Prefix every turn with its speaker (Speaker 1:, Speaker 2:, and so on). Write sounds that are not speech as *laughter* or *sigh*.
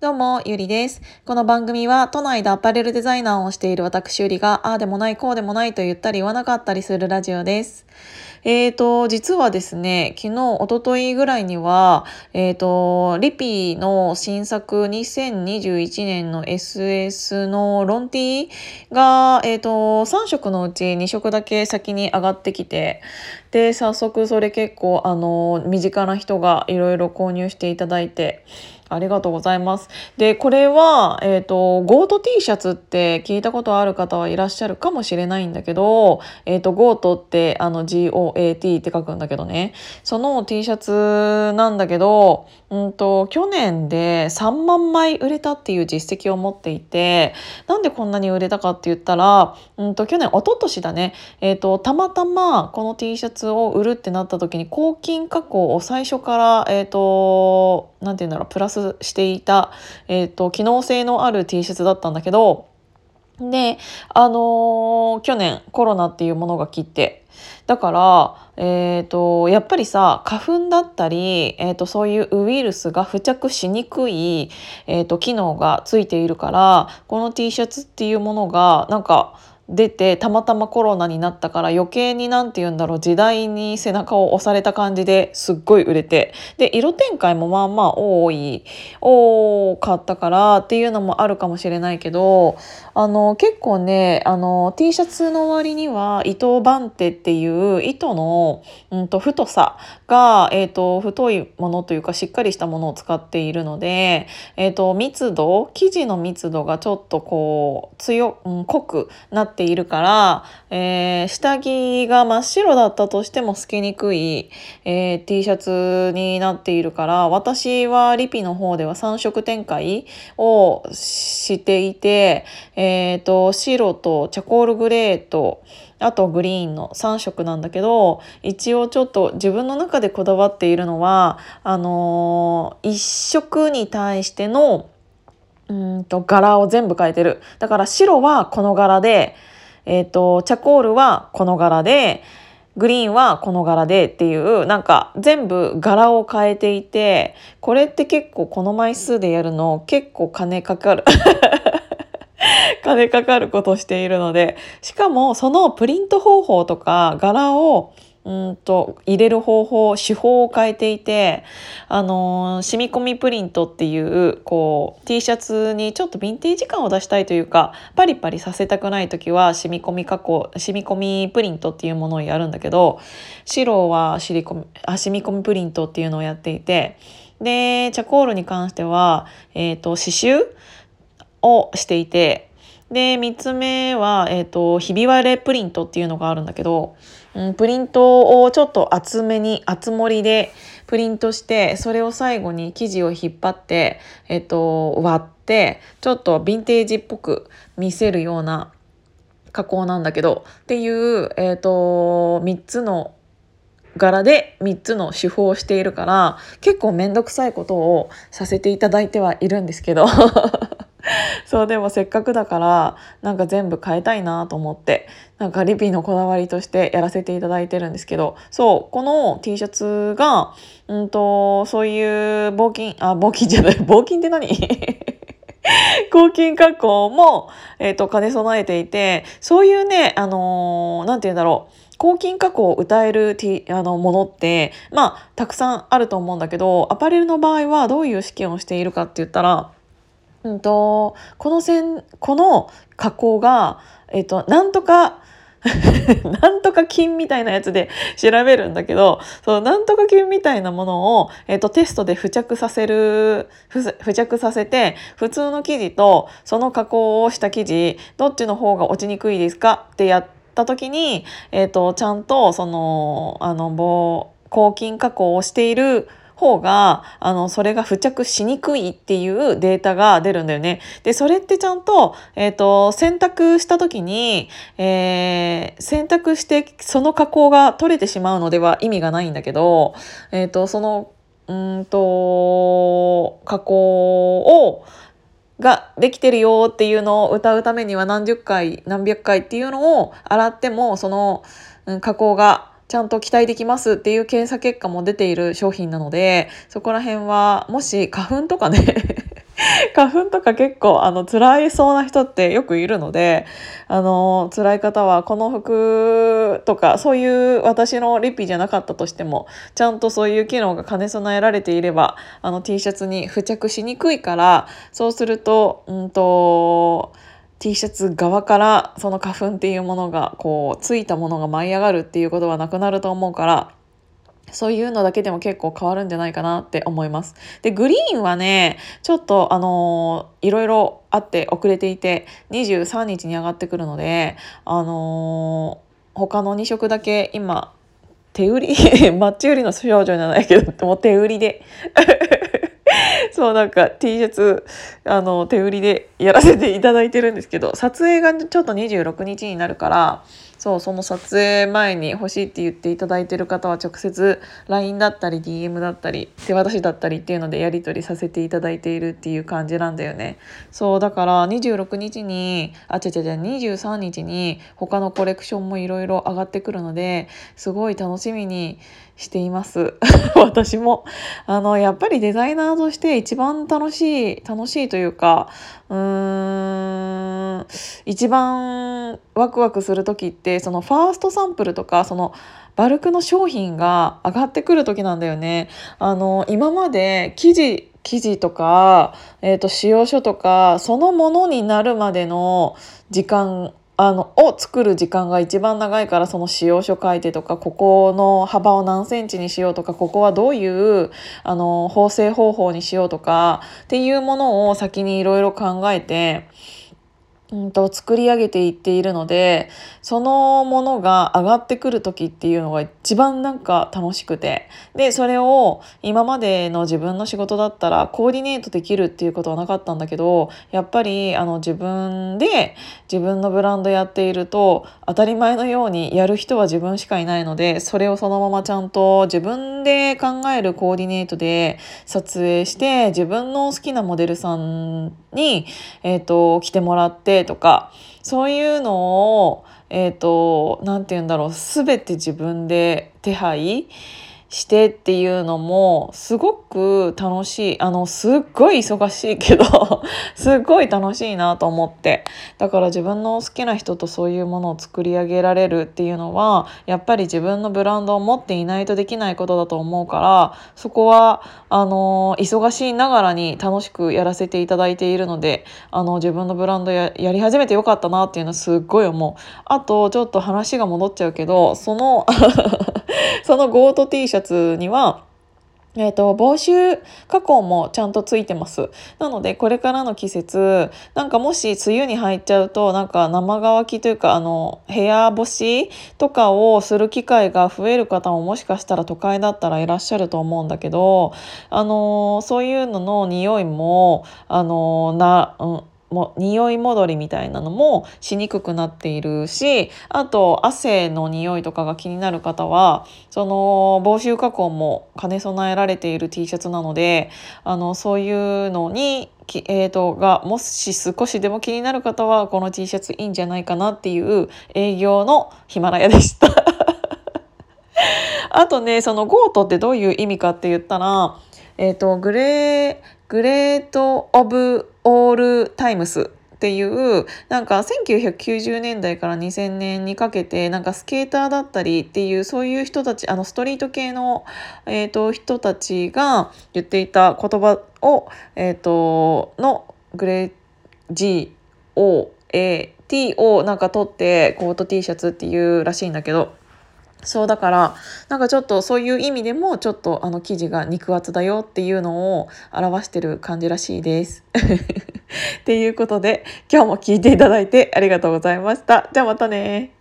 Speaker 1: どうも、ゆりです。この番組は都内でアパレルデザイナーをしている私ゆりが、ああでもない、こうでもないと言ったり言わなかったりするラジオです。えーと、実はですね、昨日、おとといぐらいには、えーと、リピーの新作2021年の SS のロンティが、えーと、3色のうち2色だけ先に上がってきて、で、早速それ結構、あの、身近な人がいろいろ購入していただいて、ありがとうございます。で、これは、えっ、ー、と、ゴート T シャツって聞いたことある方はいらっしゃるかもしれないんだけど、えっ、ー、と、 GOAT って、あの、GOAT って書くんだけどね。その T シャツなんだけど、うんと、去年で3万枚売れたっていう実績を持っていて、なんでこんなに売れたかって言ったら、うんと、去年、一昨年だね。えっ、ー、と、たまたまこの T シャツを売るってなった時に、抗菌加工を最初から、えっ、と、なんて言うんだろう、プラスしていた、え、ー、と、機能性のある T シャツだったんだけど、で、あのー、去年コロナっていうものが来て、だから、え、ー、と、やっぱりさ、花粉だったり、え、ー、と、そういうウイルスが付着しにくい、えっ、と、機能がついているから、この T シャツっていうものが、なんか、出てたまたまコロナになったから余計に何て言うんだろう時代に背中を押された感じですっごい売れて。で色展開もまあまあ多い多かったからっていうのもあるかもしれないけどあの結構ねあの T シャツの割には糸番手っていう糸の、うんと、太さが、えーと、太いものというかしっかりしたものを使っているので、えーと、密度生地の密度がちょっとこう強、うん、濃くなってているから、えー、下着が真っ白だったとしても透けにくい、えー、T シャツになっているから私はリピの方では3色展開をしていて、えーと、白とチャコールグレーとあとグリーンの3色なんだけど一応ちょっと自分の中でこだわっているのはあのー、1色に対してのうんと柄を全部変えてる。だから白はこの柄で、えっ、ー、と、チャコールはこの柄で、グリーンはこの柄でっていう、なんか全部柄を変えていて、これって結構この枚数でやるの結構金かかる。*laughs* 金かかることしているので、しかもそのプリント方法とか柄をうんと入れる方法手法を変えていてあのー、染み込みプリントっていうこう T シャツにちょっとヴィンテージ感を出したいというかパリパリさせたくない時は染み込み加工染み込みプリントっていうものをやるんだけど白は染み込みあ染み込みプリントっていうのをやっていてでチャコールに関しては、えーと、刺繍をしていてで3つ目は、えーとひび割れプリントっていうのがあるんだけどうん、プリントをちょっと厚めに厚盛りでプリントしてそれを最後に生地を引っ張って、えっと、割ってちょっとヴィンテージっぽく見せるような加工なんだけどっていう、えっと、3つの柄で3つの手法をしているから結構面倒くさいことをさせていただいてはいるんですけど。*laughs* そうでもせっかくだからなんか全部変えたいなと思ってなんかリピのこだわりとしてやらせていただいてるんですけどそうこの T シャツがうんとそういう募金あ募金じゃない募金って何？*laughs* 抗菌加工も、えっ、ー、と、兼ね備えていて、そういうね、あのー、て言うんだろう。抗菌加工を歌えるあのものって、まあ、たくさんあると思うんだけど、アパレルの場合はどういう試験をしているかって言ったら、うんと、この線、この加工が、えっ、と、なんとか、*laughs* なんとか菌みたいなやつで調べるんだけど、そのなんとか菌みたいなものを、えっ、と、テストで付着させる、付着させて、普通の生地とその加工をした生地、どっちの方が落ちにくいですか？ってやった時に、えっ、と、ちゃんと、その、あの、棒、抗菌加工をしている方が、あの、それが付着しにくいっていうデータが出るんだよね。で、それってちゃんと、えっ、ー、と、選択した時に、えー、選択してその加工が取れてしまうのでは意味がないんだけど、えっ、ー、と、その、うんと、加工を、ができてるよっていうのを歌うためには何十回何百回っていうのを洗ってもその、加工がちゃんと期待できますっていう検査結果も出ている商品なので、そこら辺は、もし花粉とかね *laughs* 花粉とか結構あの辛いそうな人ってよくいるのであの辛い方はこの服とかそういう私のリピじゃなかったとしてもちゃんとそういう機能が兼ね備えられていればあの T シャツに付着しにくいからそうするとうんと T シャツ側からその花粉っていうものがこうついたものが舞い上がるっていうことはなくなると思うからそういうのだけでも結構変わるんじゃないかなって思います。で、グリーンはね、ちょっとあのー、いろいろあって遅れていて、23日に上がってくるので、あのー、他の2色だけ今、手売りマッチ売りの少女じゃないけど、もう手売りで *laughs* そうなんか T シャツあの手売りでやらせていただいてるんですけど撮影がちょっと26日になるからそうその撮影前に欲しいって言っていただいてる方は直接 LINE だったり DM だったり手渡しだったりっていうのでやり取りさせていただいているっていう感じなんだよね。そうだから26日にあ違う違う違う23日に他のコレクションもいろいろ上がってくるのですごい楽しみにしています。*laughs* 私も。あのやっぱりデザイナーとして一番楽しい楽しいというかうーん一番ワクワクする時ってそのファーストサンプルとかそのバルクの商品が上がってくる時なんだよね。あの今まで生地生地とか、えーと使用書とかそのものになるまでの時間あのを作る時間が一番長いからその使用書書いてとかここの幅を何センチにしようとかここはどういうあの縫製方法にしようとかっていうものを先にいろいろ考えてうんと作り上げていっているのでそのものが上がってくる時っていうのが一番なんか楽しくてでそれを今までの自分の仕事だったらコーディネートできるっていうことはなかったんだけどやっぱりあの自分で自分のブランドやっていると当たり前のようにやる人は自分しかいないのでそれをそのままちゃんと自分で考えるコーディネートで撮影して自分の好きなモデルさんに、えーと、来てもらってとかそういうのをえっ、ー、と何て言うんだろう全て自分で手配してっていうのもすごく楽しいあのすっごい忙しいけど *laughs* すっごい楽しいなと思ってだから自分の好きな人とそういうものを作り上げられるっていうのはやっぱり自分のブランドを持っていないとできないことだと思うからそこはあの忙しいながらに楽しくやらせていただいているのであの自分のブランドややり始めてよかったなっていうのはすっごい思う。あとちょっと話が戻っちゃうけどその *laughs* そのゴート T シャツにはえーと、防臭加工もちゃんとついてます。なのでこれからの季節なんかもし梅雨に入っちゃうとなんか生乾きというかあの部屋干しとかをする機会が増える方ももしかしたら都会だったらいらっしゃると思うんだけどあのそういうのの匂いもあのな、うんも匂い戻りみたいなのもしにくくなっているしあと汗の匂いとかが気になる方はその防臭加工も兼ね備えられている T シャツなのであのそういうのにえーと、がもし少しでも気になる方はこの T シャツいいんじゃないかなっていう営業のヒマラヤでした。*laughs* あとねそのゴートってどういう意味かって言ったら、えーとグレーグレート・オブ・オール・タイムスっていうなんか1990年代から2000年にかけてなんかスケーターだったりっていうそういう人たちあのストリート系の、えーと、人たちが言っていた言葉を、えーと、のグレー GOAT をなんか取ってコート T シャツっていうらしいんだけど。そうだからなんかちょっとそういう意味でもちょっとあの生地が肉厚だよっていうのを表してる感じらしいです。*laughs* っていうことで今日も聞いていただいてありがとうございました。じゃあまたね